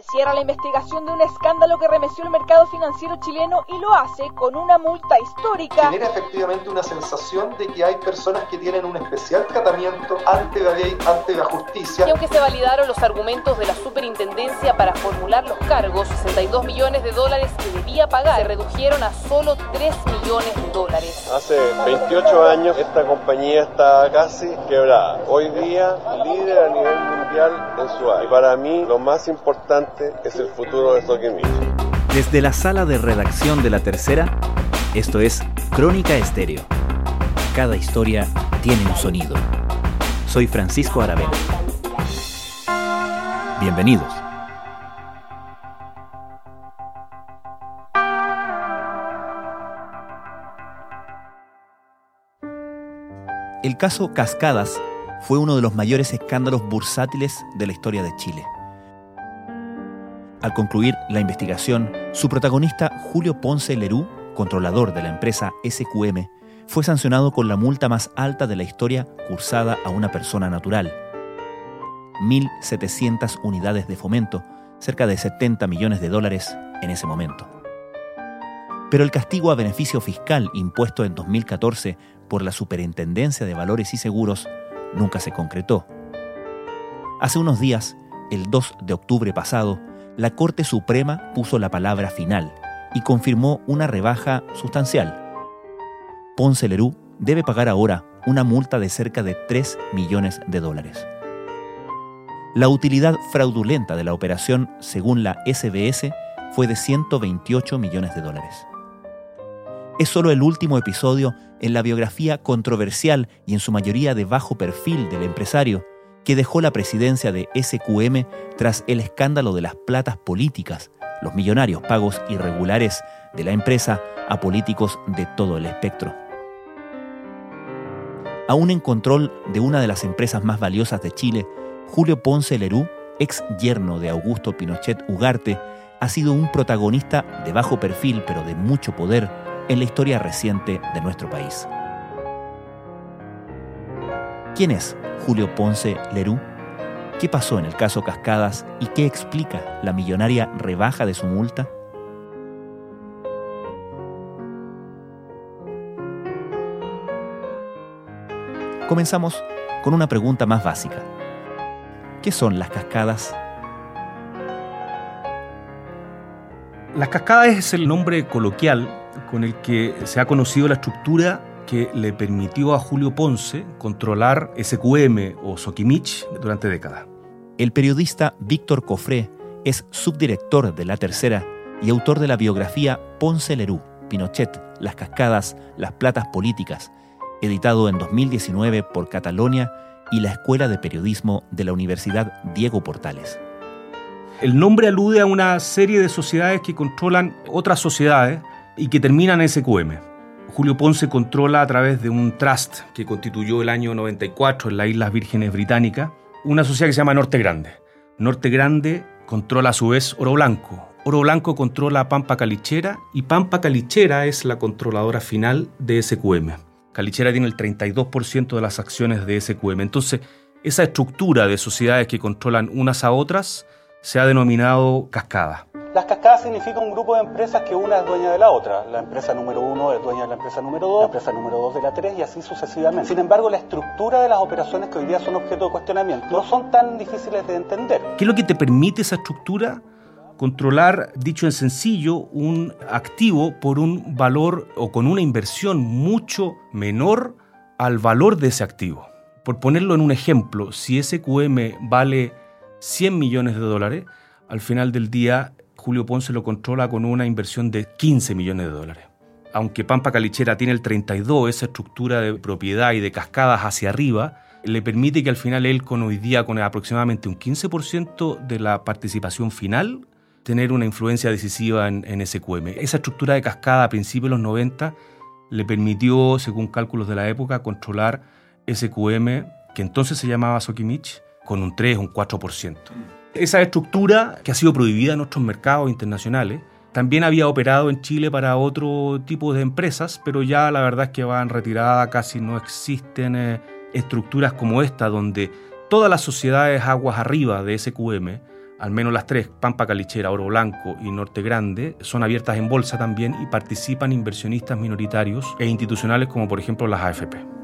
Se cierra la investigación de un escándalo que remeció el mercado financiero chileno y lo hace con una multa histórica. Genera efectivamente una sensación de que hay personas que tienen un especial tratamiento ante la ley, ante la justicia. Y aunque se validaron los argumentos de la superintendencia para formular los cargos, 62 millones de dólares que debía pagar se redujeron a solo 3 millones de dólares. Hace 28 años esta compañía está casi quebrada. Hoy día líder a nivel mundial en su área. Y para mí lo más importante es el futuro de Soquimich. Desde la sala de redacción de La Tercera, esto es Crónica Estéreo. Cada historia tiene un sonido. Soy Francisco Aravena. Bienvenidos. El caso Cascadas fue uno de los mayores escándalos bursátiles de la historia de Chile. Al concluir la investigación, su protagonista Julio Ponce Lerú, controlador de la empresa SQM, fue sancionado con la multa más alta de la historia cursada a una persona natural. 1.700 unidades de fomento, cerca de 70 millones de dólares en ese momento. Pero el castigo a beneficio fiscal impuesto en 2014 por la Superintendencia de Valores y Seguros nunca se concretó. Hace unos días, el 2 de octubre pasado, la Corte Suprema puso la palabra final y confirmó una rebaja sustancial. Ponce Lerú debe pagar ahora una multa de cerca de 3 millones de dólares. La utilidad fraudulenta de la operación, según la SBS, fue de 128 millones de dólares es solo el último episodio en la biografía controversial y en su mayoría de bajo perfil del empresario que dejó la presidencia de SQM tras el escándalo de las platas políticas, los millonarios pagos irregulares de la empresa a políticos de todo el espectro. Aún en control de una de las empresas más valiosas de Chile, Julio Ponce Lerú, ex yerno de Augusto Pinochet Ugarte, ha sido un protagonista de bajo perfil pero de mucho poder en la historia reciente de nuestro país. ¿Quién es Julio Ponce Lerú? ¿Qué pasó en el caso Cascadas y qué explica la millonaria rebaja de su multa? Comenzamos con una pregunta más básica. ¿Qué son las cascadas? Las cascadas es el nombre coloquial con el que se ha conocido la estructura que le permitió a Julio Ponce controlar SQM o Soquimich durante décadas. El periodista Víctor Cofré es subdirector de La Tercera y autor de la biografía Ponce Lerú, Pinochet, Las Cascadas, Las Platas Políticas, editado en 2019 por Catalonia y la Escuela de Periodismo de la Universidad Diego Portales. El nombre alude a una serie de sociedades que controlan otras sociedades y que termina en SQM. Julio Ponce controla a través de un trust que constituyó el año 94 en las Islas Vírgenes Británicas una sociedad que se llama Norte Grande. Norte Grande controla a su vez Oro Blanco. Oro Blanco controla Pampa Calichera y Pampa Calichera es la controladora final de SQM. Calichera tiene el 32% de las acciones de SQM. Entonces, esa estructura de sociedades que controlan unas a otras se ha denominado cascada. Las cascadas significa un grupo de empresas que una es dueña de la otra. La empresa número uno es dueña de la empresa número dos, la empresa número dos de la tres y así sucesivamente. Sin embargo, la estructura de las operaciones que hoy día son objeto de cuestionamiento no son tan difíciles de entender. ¿Qué es lo que te permite esa estructura? Controlar, dicho en sencillo, un activo por un valor o con una inversión mucho menor al valor de ese activo. Por ponerlo en un ejemplo, si SQM vale 100 millones de dólares, al final del día Julio Ponce lo controla con una inversión de 15 millones de dólares. Aunque Pampa Calichera tiene el 32, esa estructura de propiedad y de cascadas hacia arriba, le permite que al final él, con hoy día, con aproximadamente un 15% de la participación final, tener una influencia decisiva en, SQM. Esa estructura de cascada a principios de los 90 le permitió, según cálculos de la época, controlar SQM, que entonces se llamaba Sokimich, con un 3, un 4%. Esa estructura que ha sido prohibida en otros mercados internacionales también había operado en Chile para otro tipo de empresas, pero ya la verdad es que van retiradas, casi no existen eh, estructuras como esta, donde todas las sociedades aguas arriba de SQM, al menos las tres, Pampa Calichera, Oro Blanco y Norte Grande, son abiertas en bolsa también y participan inversionistas minoritarios e institucionales como por ejemplo las AFP.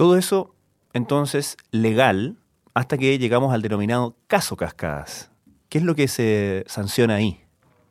Todo eso, entonces, legal hasta que llegamos al denominado caso Cascadas. ¿Qué es lo que se sanciona ahí?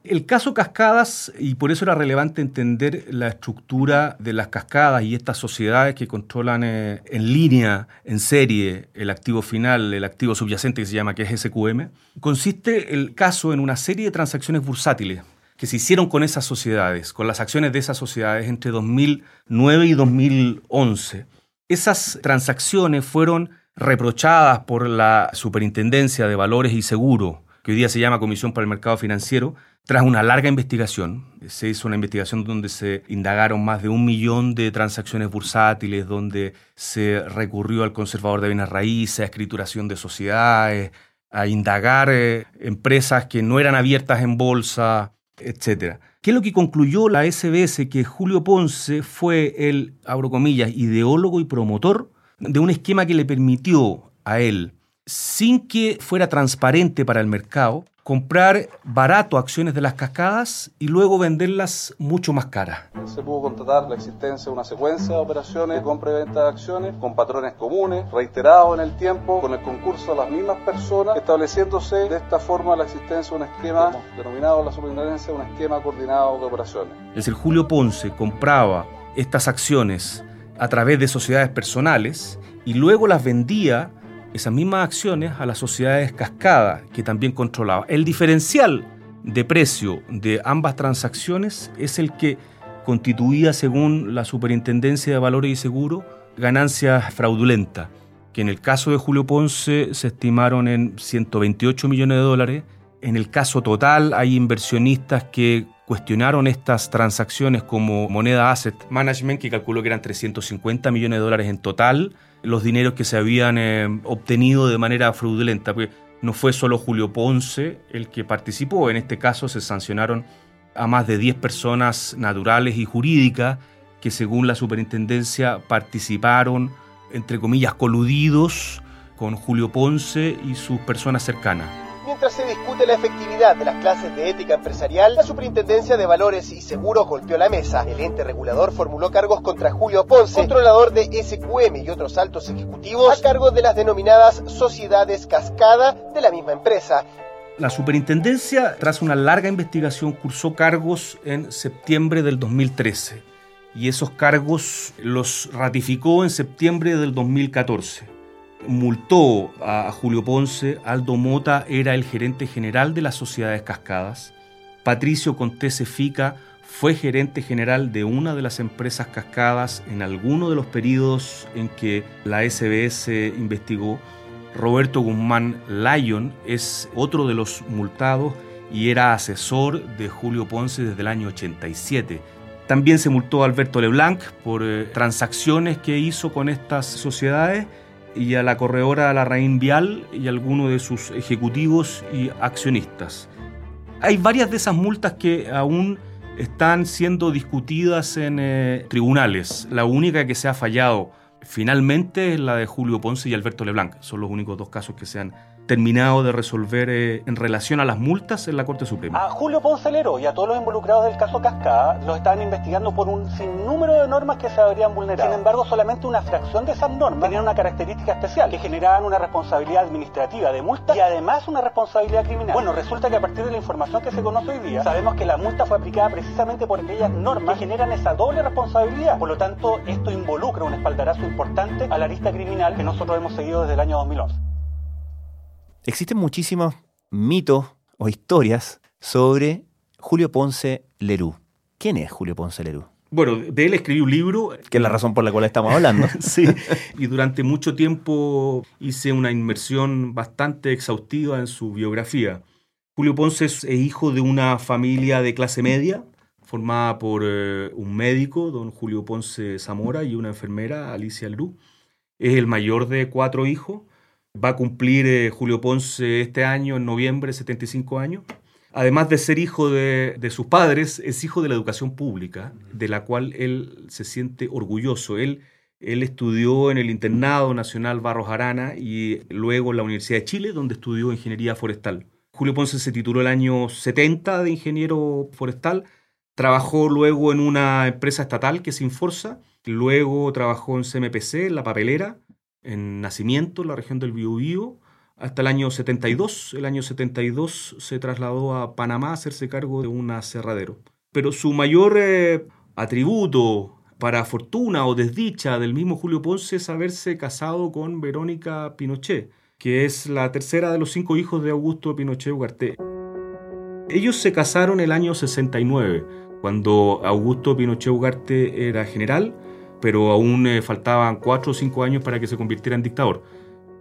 El caso Cascadas, y por eso era relevante entender la estructura de las cascadas y estas sociedades que controlan eh, en línea, en serie, el activo final, el activo subyacente que se llama, que es SQM, consiste el caso en una serie de transacciones bursátiles que se hicieron con esas sociedades, con las acciones de esas sociedades entre 2009 y 2011 esas transacciones fueron reprochadas por la Superintendencia de Valores y Seguro, que hoy día se llama Comisión para el Mercado Financiero, tras una larga investigación. Se hizo una investigación donde se indagaron más de un millón de transacciones bursátiles, donde se recurrió al conservador de bienes raíces, a escrituración de sociedades, a indagar eh, empresas que no eran abiertas en bolsa, etc. ¿Qué es lo que concluyó la SBS? Que Julio Ponce fue el, abro comillas, ideólogo y promotor de un esquema que le permitió a él, sin que fuera transparente para el mercado, comprar barato acciones de las cascadas y luego venderlas mucho más caras. Se pudo contratar la existencia de una secuencia de operaciones de compra y venta de acciones con patrones comunes, reiterados en el tiempo, con el concurso de las mismas personas, estableciéndose de esta forma la existencia de un esquema denominado la superintendencia un esquema coordinado de operaciones. Es decir, Julio Ponce compraba estas acciones a través de sociedades personales y luego las vendía esas mismas acciones a las sociedades cascada que también controlaba. El diferencial de precio de ambas transacciones es el que constituía, según la Superintendencia de Valores y Seguros, ganancias fraudulentas, que en el caso de Julio Ponce se estimaron en 128 millones de dólares. En el caso total hay inversionistas que cuestionaron estas transacciones como moneda asset management, que calculó que eran 350 millones de dólares en total, los dineros que se habían eh, obtenido de manera fraudulenta. Porque no fue solo Julio Ponce el que participó, en este caso se sancionaron a más de 10 personas naturales y jurídicas que según la superintendencia participaron, entre comillas, coludidos con Julio Ponce y sus personas cercanas. Mientras se discute la efectividad de las clases de ética empresarial, la Superintendencia de Valores y Seguros golpeó la mesa. El ente regulador formuló cargos contra Julio Ponce, controlador de SQM y otros altos ejecutivos, a cargo de las denominadas sociedades cascada de la misma empresa. La superintendencia, tras una larga investigación, cursó cargos en septiembre del 2013 y esos cargos los ratificó en septiembre del 2014 multó a Julio Ponce, Aldo Mota era el gerente general de las sociedades cascadas, Patricio Contese Fica fue gerente general de una de las empresas cascadas en alguno de los periodos en que la SBS investigó, Roberto Guzmán Lyon es otro de los multados y era asesor de Julio Ponce desde el año 87. También se multó a Alberto Leblanc por eh, transacciones que hizo con estas sociedades y a la corredora Larraín Vial y a algunos de sus ejecutivos y accionistas. Hay varias de esas multas que aún están siendo discutidas en eh, tribunales. La única que se ha fallado finalmente es la de Julio Ponce y Alberto Leblanc. Son los únicos dos casos que se han terminado de resolver eh, en relación a las multas en la Corte Suprema. A Julio Poncelero y a todos los involucrados del caso Cascada los estaban investigando por un sinnúmero de normas que se habrían vulnerado. Sin embargo, solamente una fracción de esas normas tenían una característica especial, que generaban una responsabilidad administrativa de multa y además una responsabilidad criminal. Bueno, resulta que a partir de la información que se conoce hoy día, sabemos que la multa fue aplicada precisamente por aquellas normas que generan esa doble responsabilidad. Por lo tanto, esto involucra un espaldarazo importante a la lista criminal que nosotros hemos seguido desde el año 2011. Existen muchísimos mitos o historias sobre Julio Ponce Lerú. ¿Quién es Julio Ponce Lerú? Bueno, de él escribí un libro. Que es la razón por la cual estamos hablando. sí, y durante mucho tiempo hice una inmersión bastante exhaustiva en su biografía. Julio Ponce es hijo de una familia de clase media, formada por eh, un médico, don Julio Ponce Zamora, y una enfermera, Alicia Lerú. Es el mayor de cuatro hijos Va a cumplir eh, Julio Ponce este año, en noviembre, 75 años. Además de ser hijo de, sus padres, es hijo de la educación pública, de la cual él se siente orgulloso. Él Él estudió en el Internado Nacional Barros Arana y luego en la Universidad de Chile, donde estudió ingeniería forestal. Julio Ponce se tituló el año 70 de ingeniero forestal, trabajó luego en una empresa estatal que es Inforza, luego trabajó en CMPC, en la papelera, en Nacimiento, en la región del Biobío, hasta el año 72. El año 72 se trasladó a Panamá a hacerse cargo de un aserradero. Pero su mayor eh, atributo, para fortuna o desdicha del mismo Julio Ponce es haberse casado con Verónica Pinochet, que es la tercera de los cinco hijos de Augusto Pinochet Ugarte. Ellos se casaron el año 69, cuando Augusto Pinochet Ugarte era general, pero aún eh, faltaban cuatro o cinco años para que se convirtiera en dictador.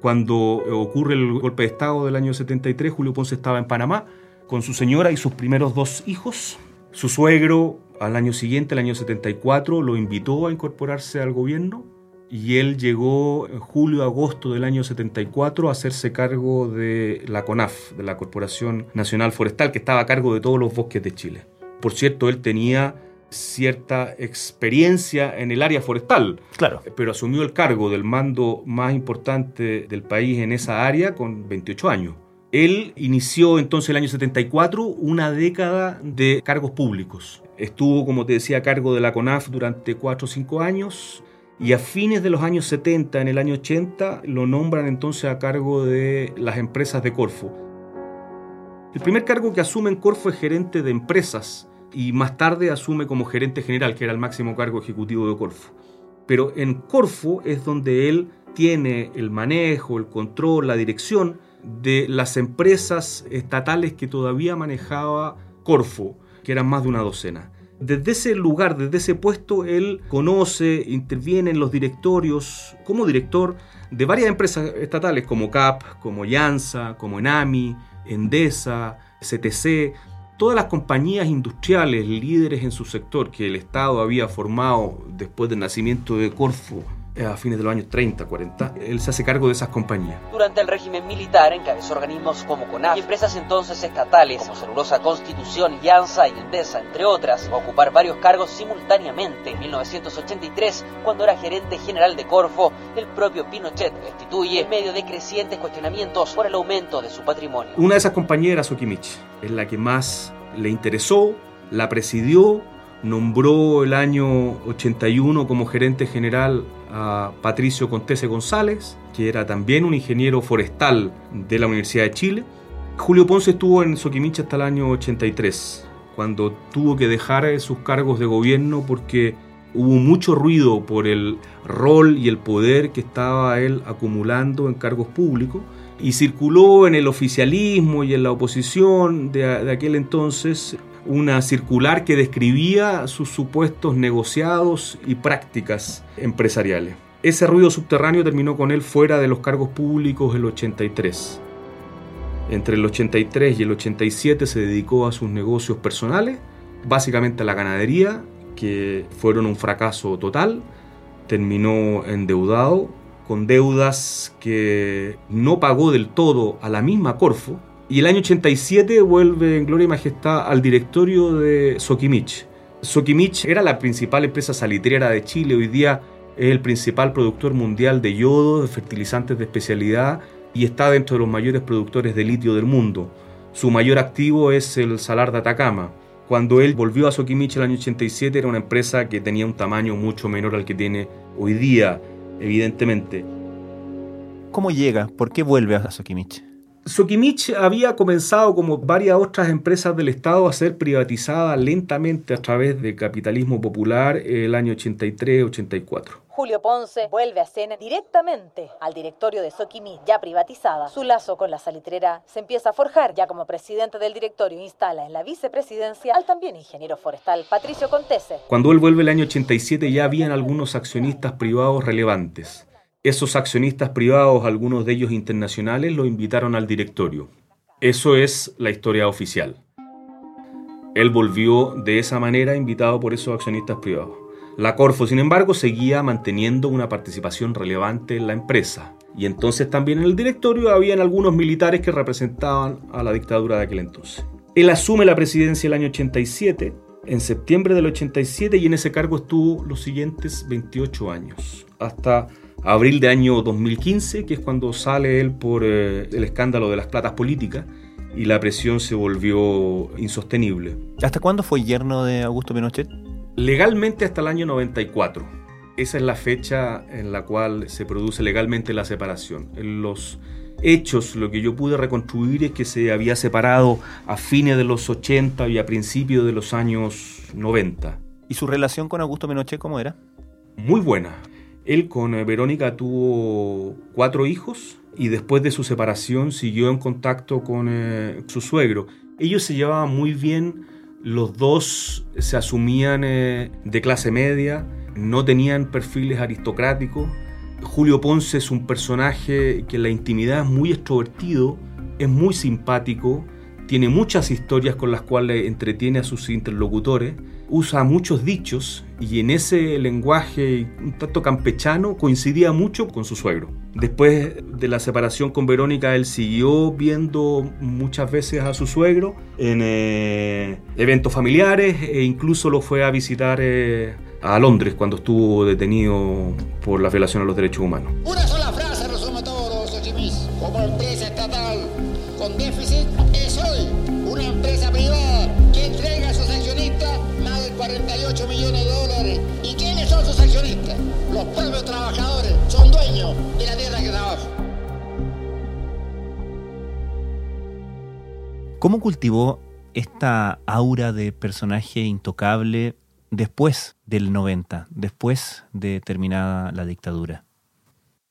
Cuando ocurre el golpe de Estado del año 73, Julio Ponce estaba en Panamá con su señora y sus primeros dos hijos. Su suegro al año siguiente, el año 74, lo invitó a incorporarse al gobierno y él llegó en julio-agosto del año 74 a hacerse cargo de la CONAF, de la Corporación Nacional Forestal, que estaba a cargo de todos los bosques de Chile. Por cierto, él tenía cierta experiencia en el área forestal, claro. pero asumió el cargo del mando más importante del país en esa área con 28 años. Él inició entonces el año 74 una década de cargos públicos. Estuvo, como te decía, a cargo de la CONAF durante 4 o 5 años y a fines de los años 70, en el año 80, lo nombran entonces a cargo de las empresas de Corfo. El primer cargo que asume en Corfo es gerente de empresas y más tarde asume como gerente general, que era el máximo cargo ejecutivo de Corfo. Pero en Corfo es donde él tiene el manejo, el control, la dirección de las empresas estatales que todavía manejaba Corfo, que eran más de una docena. Desde ese lugar, desde ese puesto, él conoce, interviene en los directorios como director de varias empresas estatales como CAP, como Yansa, como Enami, Endesa, CTC, todas las compañías industriales líderes en su sector que el Estado había formado después del nacimiento de Corfo a fines de los años 30, 40, él se hace cargo de esas compañías. Durante el régimen militar encabezó organismos como CONAF y empresas entonces estatales como Celulosa Constitución, Llanza y Endesa, entre otras, a ocupar varios cargos simultáneamente. En 1983, cuando era gerente general de Corfo, el propio Pinochet destituye en medio de crecientes cuestionamientos por el aumento de su patrimonio. Una de esas compañías era Sokimich, es la que más le interesó, la presidió, nombró el año 81 como gerente general a Patricio Contese González, que era también un ingeniero forestal de la Universidad de Chile. Julio Ponce estuvo en Soquimich hasta el año 83, cuando tuvo que dejar sus cargos de gobierno porque hubo mucho ruido por el rol y el poder que estaba él acumulando en cargos públicos y circuló en el oficialismo y en la oposición de aquel entonces una circular que describía sus supuestos negociados y prácticas empresariales. Ese ruido subterráneo terminó con él fuera de los cargos públicos el 83. Entre el 83 y el 87 se dedicó a sus negocios personales, básicamente a la ganadería, que fueron un fracaso total. Terminó endeudado, con deudas que no pagó del todo a la misma Corfo, y el año 87 vuelve en gloria y majestad al directorio de Sokimich. Sokimich era la principal empresa salitrera de Chile, hoy día es el principal productor mundial de yodo, de fertilizantes de especialidad y está dentro de los mayores productores de litio del mundo. Su mayor activo es el salar de Atacama. Cuando él volvió a Sokimich el año 87 era una empresa que tenía un tamaño mucho menor al que tiene hoy día, evidentemente. ¿Cómo llega? ¿Por qué vuelve a Sokimich? Sokimich había comenzado, como varias otras empresas del Estado, a ser privatizada lentamente a través del capitalismo popular el año 83-84. Julio Ponce vuelve a cena directamente al directorio de Sokimich, ya privatizada. Su lazo con la salitrera se empieza a forjar. Ya como presidente del directorio instala en la vicepresidencia al también ingeniero forestal Patricio Contese. Cuando él vuelve el año 87 ya habían algunos accionistas privados relevantes. Esos accionistas privados, algunos de ellos internacionales, lo invitaron al directorio. Eso es la historia oficial. Él volvió de esa manera invitado por esos accionistas privados. La Corfo, sin embargo, seguía manteniendo una participación relevante en la empresa. Y entonces también en el directorio habían algunos militares que representaban a la dictadura de aquel entonces. Él asume la presidencia el año 87, en septiembre del 87, y en ese cargo estuvo los siguientes 28 años hasta abril de año 2015, que es cuando sale él por eh, el escándalo de las platas políticas y la presión se volvió insostenible. ¿Hasta cuándo fue yerno de Augusto Pinochet? Legalmente hasta el año 94. Esa es la fecha en la cual se produce legalmente la separación. En los hechos, lo que yo pude reconstruir es que se había separado a fines de los 80 y a principios de los años 90. ¿Y su relación con Augusto Pinochet cómo era? Muy buena. Él con eh, Verónica tuvo cuatro hijos y después de su separación siguió en contacto con eh, su suegro. Ellos se llevaban muy bien, los dos se asumían eh, de clase media, no tenían perfiles aristocráticos. Julio Ponce es un personaje que en la intimidad es muy extrovertido, es muy simpático, tiene muchas historias con las cuales entretiene a sus interlocutores, usa muchos dichos y en ese lenguaje un tanto campechano coincidía mucho con su suegro. Después de la separación con Verónica, él siguió viendo muchas veces a su suegro en eh, eventos familiares e incluso lo fue a visitar eh, a Londres cuando estuvo detenido por la violación a los derechos humanos. Una sola frase resume todo. Como empresa ¿Cómo cultivó esta aura de personaje intocable después del 90, después de terminada la dictadura?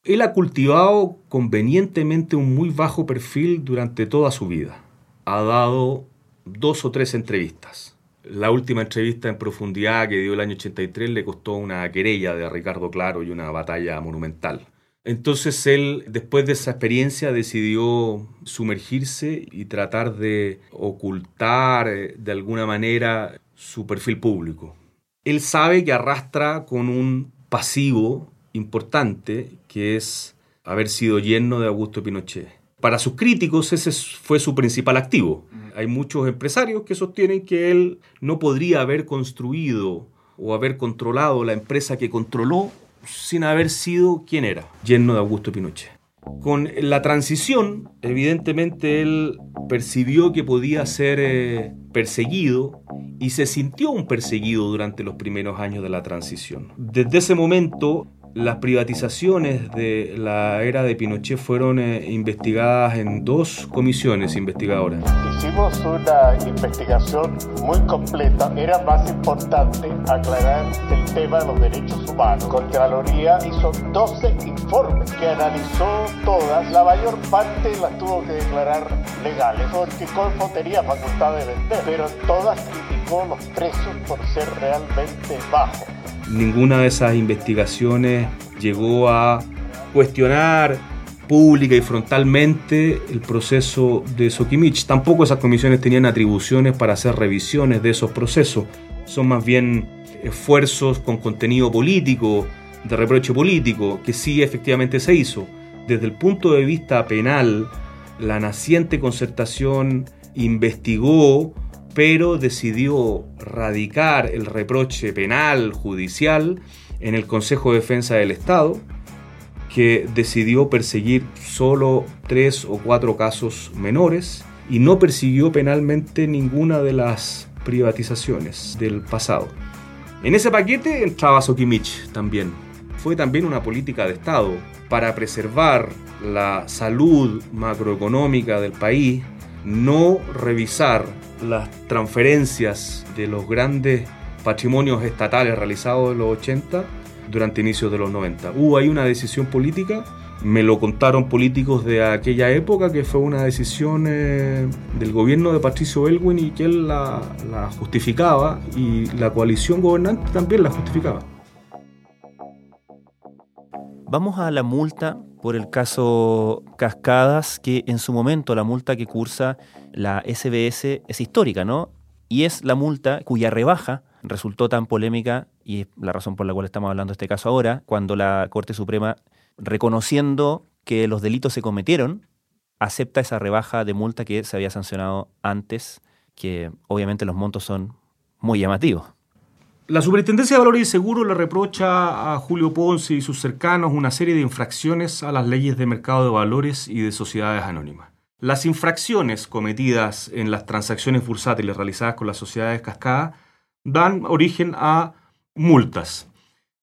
Él ha cultivado convenientemente un muy bajo perfil durante toda su vida. Ha dado dos o tres entrevistas. La última entrevista en profundidad que dio el año 83 le costó una querella de Ricardo Claro y una batalla monumental. Entonces él, después de esa experiencia, decidió sumergirse y tratar de ocultar eh, de alguna manera su perfil público. Él sabe que arrastra con un pasivo importante que es haber sido yerno de Augusto Pinochet. Para sus críticos ese fue su principal activo. Hay muchos empresarios que sostienen que él no podría haber construido o haber controlado la empresa que controló sin haber sido quien era, yerno de Augusto Pinochet. Con la transición, evidentemente él percibió que podía ser eh, perseguido y se sintió un perseguido durante los primeros años de la transición. Desde ese momento, las privatizaciones de la era de Pinochet fueron eh, investigadas en dos comisiones investigadoras. Hicimos una investigación muy completa. Era más importante aclarar el tema de los derechos humanos. Contraloría hizo 12 informes que analizó todas. La mayor parte las tuvo que declarar legales porque Colfo tenía facultad de vender, pero todas criticó los precios por ser realmente bajos ninguna de esas investigaciones llegó a cuestionar pública y frontalmente el proceso de Sokimich. Tampoco esas comisiones tenían atribuciones para hacer revisiones de esos procesos. Son más bien esfuerzos con contenido político, de reproche político, que sí efectivamente se hizo. Desde el punto de vista penal, la naciente concertación investigó pero decidió radicar el reproche penal, judicial, en el Consejo de Defensa del Estado, que decidió perseguir solo tres o cuatro casos menores y no persiguió penalmente ninguna de las privatizaciones del pasado. En ese paquete entraba Sokimich también. Fue también una política de Estado para preservar la salud macroeconómica del país, no revisar las transferencias de los grandes patrimonios estatales realizados en los 80 durante inicios de los 90. Hubo ahí una decisión política, me lo contaron políticos de aquella época, que fue una decisión eh, del gobierno de Patricio Elwin y que él la, la justificaba y la coalición gobernante también la justificaba. Vamos a la multa por el caso Cascadas, que en su momento la multa que cursa la SBS es histórica, ¿no? Y es la multa cuya rebaja resultó tan polémica, y es la razón por la cual estamos hablando de este caso ahora, cuando la Corte Suprema, reconociendo que los delitos se cometieron, acepta esa rebaja de multa que se había sancionado antes, que obviamente los montos son muy llamativos. La Superintendencia de Valores y Seguros le reprocha a Julio Ponce y sus cercanos una serie de infracciones a las leyes de mercado de valores y de sociedades anónimas. Las infracciones cometidas en las transacciones bursátiles realizadas con las sociedades cascadas dan origen a multas.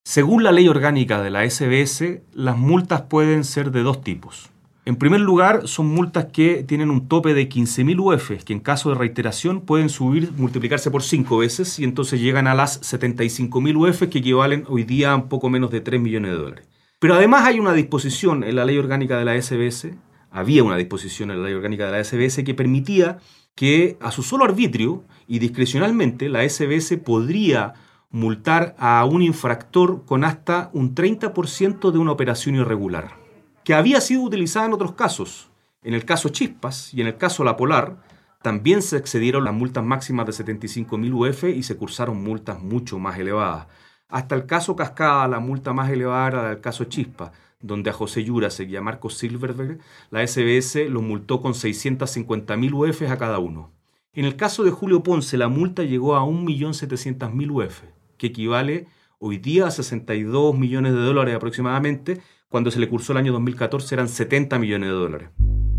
Según la ley orgánica de la SBS, las multas pueden ser de dos tipos. En primer lugar, son multas que tienen un tope de 15.000 UF, que en caso de reiteración pueden subir, multiplicarse por 5 veces y entonces llegan a las 75.000 UF, que equivalen hoy día a un poco menos de 3 millones de dólares. Pero además hay una disposición en la ley orgánica de la SBS, había una disposición en la ley orgánica de la SBS que permitía que a su solo arbitrio y discrecionalmente la SBS podría multar a un infractor con hasta un 30% de una operación irregular que había sido utilizada en otros casos. En el caso Chispas y en el caso La Polar, también se excedieron las multas máximas de 75.000 UF y se cursaron multas mucho más elevadas. Hasta el caso Cascada, la multa más elevada era del caso Chispa, donde a José Yurasek y a Marcos Silverberg la SBS los multó con 650.000 UF a cada uno. En el caso de Julio Ponce, la multa llegó a 1.700.000 UF, que equivale hoy día a 62 millones de dólares aproximadamente, cuando se le cursó el año 2014 eran 70 millones de dólares.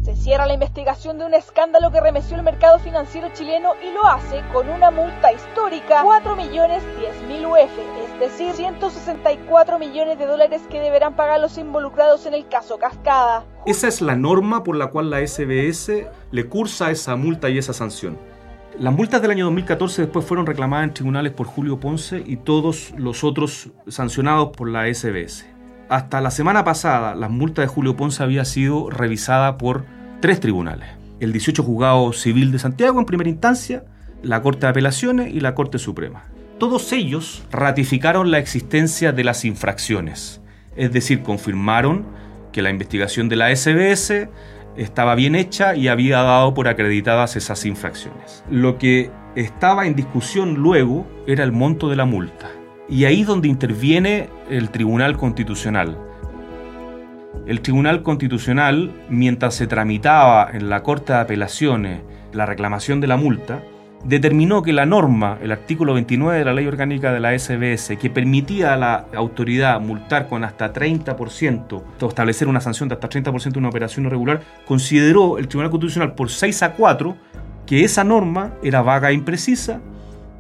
Se cierra la investigación de un escándalo que remeció el mercado financiero chileno y lo hace con una multa histórica, 4 millones 10 mil UF, es decir, 164 millones de dólares que deberán pagar los involucrados en el caso Cascada. Esa es la norma por la cual la SBS le cursa esa multa y esa sanción. Las multas del año 2014 después fueron reclamadas en tribunales por Julio Ponce y todos los otros sancionados por la SBS hasta la semana pasada, la multa de Julio Ponce había sido revisada por tres tribunales. El 18 Juzgado Civil de Santiago en primera instancia, la Corte de Apelaciones y la Corte Suprema. Todos ellos ratificaron la existencia de las infracciones, es decir, confirmaron que la investigación de la SBS estaba bien hecha y había dado por acreditadas esas infracciones. Lo que estaba en discusión luego era el monto de la multa. Y ahí es donde interviene el Tribunal Constitucional. El Tribunal Constitucional, mientras se tramitaba en la Corte de Apelaciones la reclamación de la multa, determinó que la norma, el artículo 29 de la Ley Orgánica de la SBS, que permitía a la autoridad multar con hasta 30%, o establecer una sanción de hasta 30% de una operación irregular, consideró el Tribunal Constitucional por 6 a 4 que esa norma era vaga e imprecisa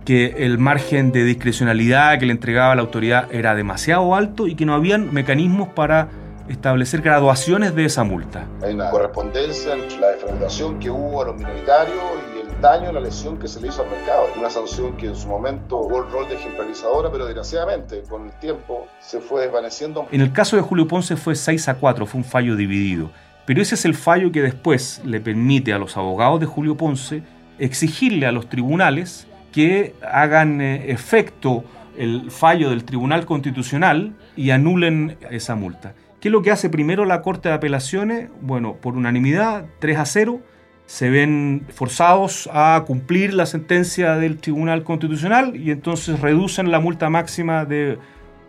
que el margen de discrecionalidad que le entregaba la autoridad era demasiado alto y que no habían mecanismos para establecer graduaciones de esa multa. Hay una correspondencia entre la defraudación que hubo a los minoritarios y el daño, la lesión que se le hizo al mercado. Una sanción que en su momento hubo el rol de ejemplarizadora, pero desgraciadamente con el tiempo se fue desvaneciendo. En el caso de Julio Ponce fue 6 a 4, fue un fallo dividido. Pero ese es el fallo que después le permite a los abogados de Julio Ponce exigirle a los tribunales que hagan eh, efecto el fallo del Tribunal Constitucional y anulen esa multa. ¿Qué es lo que hace primero la Corte de Apelaciones? Bueno, por unanimidad, 3 a 0, se ven forzados a cumplir la sentencia del Tribunal Constitucional y entonces reducen la multa máxima de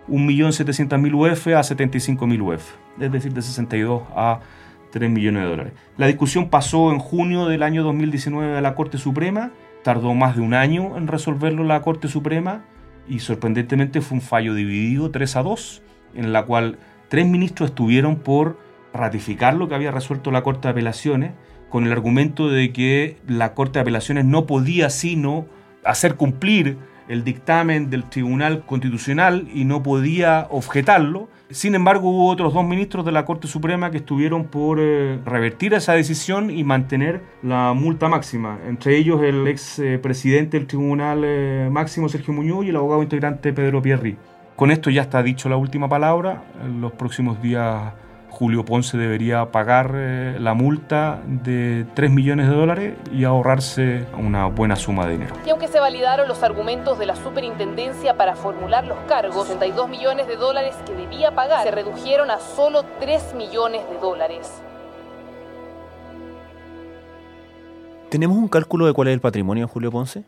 1.700.000 UF a 75.000 UF, es decir, de 62 a 3 millones de dólares. La discusión pasó en junio del año 2019 a la Corte Suprema tardó más de un año en resolverlo la Corte Suprema y sorprendentemente fue un fallo dividido 3 a 2, en la cual tres ministros estuvieron por ratificar lo que había resuelto la Corte de Apelaciones, con el argumento de que la Corte de Apelaciones no podía sino hacer cumplir el dictamen del Tribunal Constitucional y no podía objetarlo. Sin embargo, hubo otros dos ministros de la Corte Suprema que estuvieron por eh, revertir esa decisión y mantener la multa máxima. Entre ellos el ex eh, presidente del Tribunal eh, Máximo, Sergio Muñoz, y el abogado integrante Pedro Pierri. Con esto ya está dicho la última palabra. En los próximos días Julio Ponce debería pagar eh, la multa de 3 millones de dólares y ahorrarse una buena suma de dinero. Y aunque se validaron los argumentos de la superintendencia para formular los cargos, 62 millones de dólares que debía pagar se redujeron a solo 3 millones de dólares. ¿Tenemos un cálculo de cuál es el patrimonio de Julio Ponce?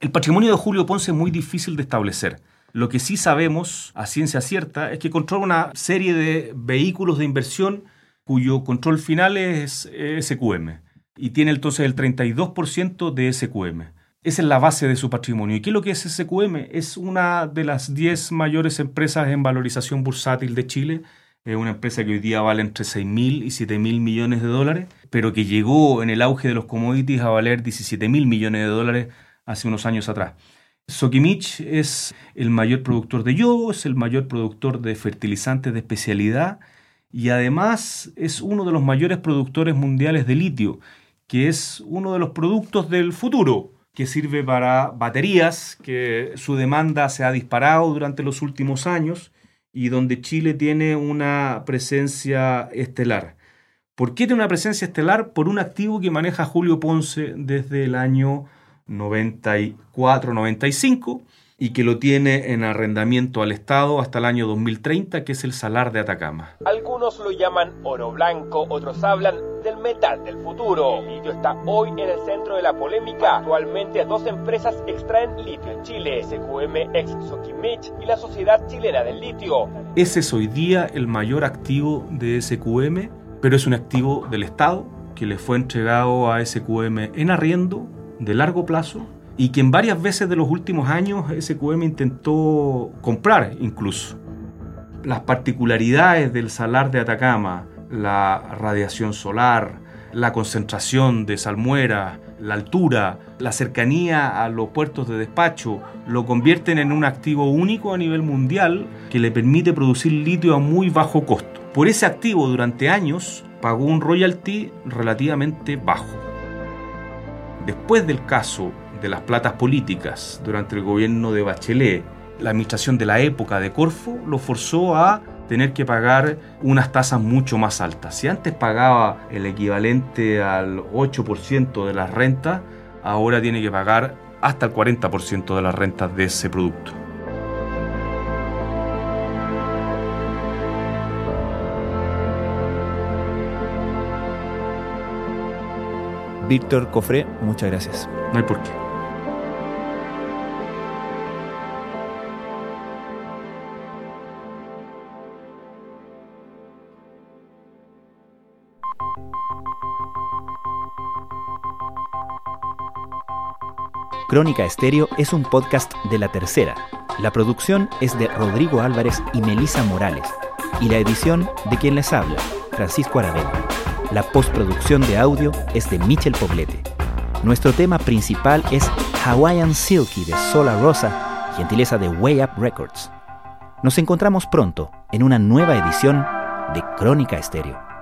El patrimonio de Julio Ponce es muy difícil de establecer. Lo que sí sabemos a ciencia cierta es que controla una serie de vehículos de inversión cuyo control final es SQM y tiene entonces el 32% de SQM. Esa es la base de su patrimonio. ¿Y qué es lo que es SQM? Es una de las 10 mayores empresas en valorización bursátil de Chile. Es una empresa que hoy día vale entre 6 mil y 7 mil millones de dólares, pero que llegó en el auge de los commodities a valer 17 mil millones de dólares hace unos años atrás. Sokimich es el mayor productor de yodo, es el mayor productor de fertilizantes de especialidad y además es uno de los mayores productores mundiales de litio, que es uno de los productos del futuro que sirve para baterías, que su demanda se ha disparado durante los últimos años y donde Chile tiene una presencia estelar. ¿Por qué tiene una presencia estelar? Por un activo que maneja Julio Ponce desde el año 94-95 y que lo tiene en arrendamiento al Estado hasta el año 2030, que es el Salar de Atacama. Algunos lo llaman oro blanco, otros hablan del metal del futuro. El litio está hoy en el centro de la polémica. Actualmente dos empresas extraen litio en Chile, SQM ex Sokimich y la Sociedad Chilena del Litio. Ese es hoy día el mayor activo de SQM, pero es un activo del Estado que le fue entregado a SQM en arriendo de largo plazo y que en varias veces de los últimos años SQM intentó comprar incluso. Las particularidades del salar de Atacama, la radiación solar, la concentración de salmuera, la altura, la cercanía a los puertos de despacho, lo convierten en un activo único a nivel mundial que le permite producir litio a muy bajo costo. Por ese activo durante años pagó un royalty relativamente bajo. Después del caso de las platas políticas durante el gobierno de Bachelet, la administración de la época de Corfo lo forzó a tener que pagar unas tasas mucho más altas. Si antes pagaba el equivalente al 8% de las rentas, ahora tiene que pagar hasta el 40% de las rentas de ese producto. Víctor Cofré, muchas gracias. No hay por qué. Crónica Estéreo es un podcast de La Tercera. La producción es de Rodrigo Álvarez y Melisa Morales. Y la edición de quien les habla, Francisco Aravena. La postproducción de audio es de Michel Poblete. Nuestro tema principal es Hawaiian Silky de Sola Rosa, gentileza de Way Up Records. Nos encontramos pronto en una nueva edición de Crónica Estéreo.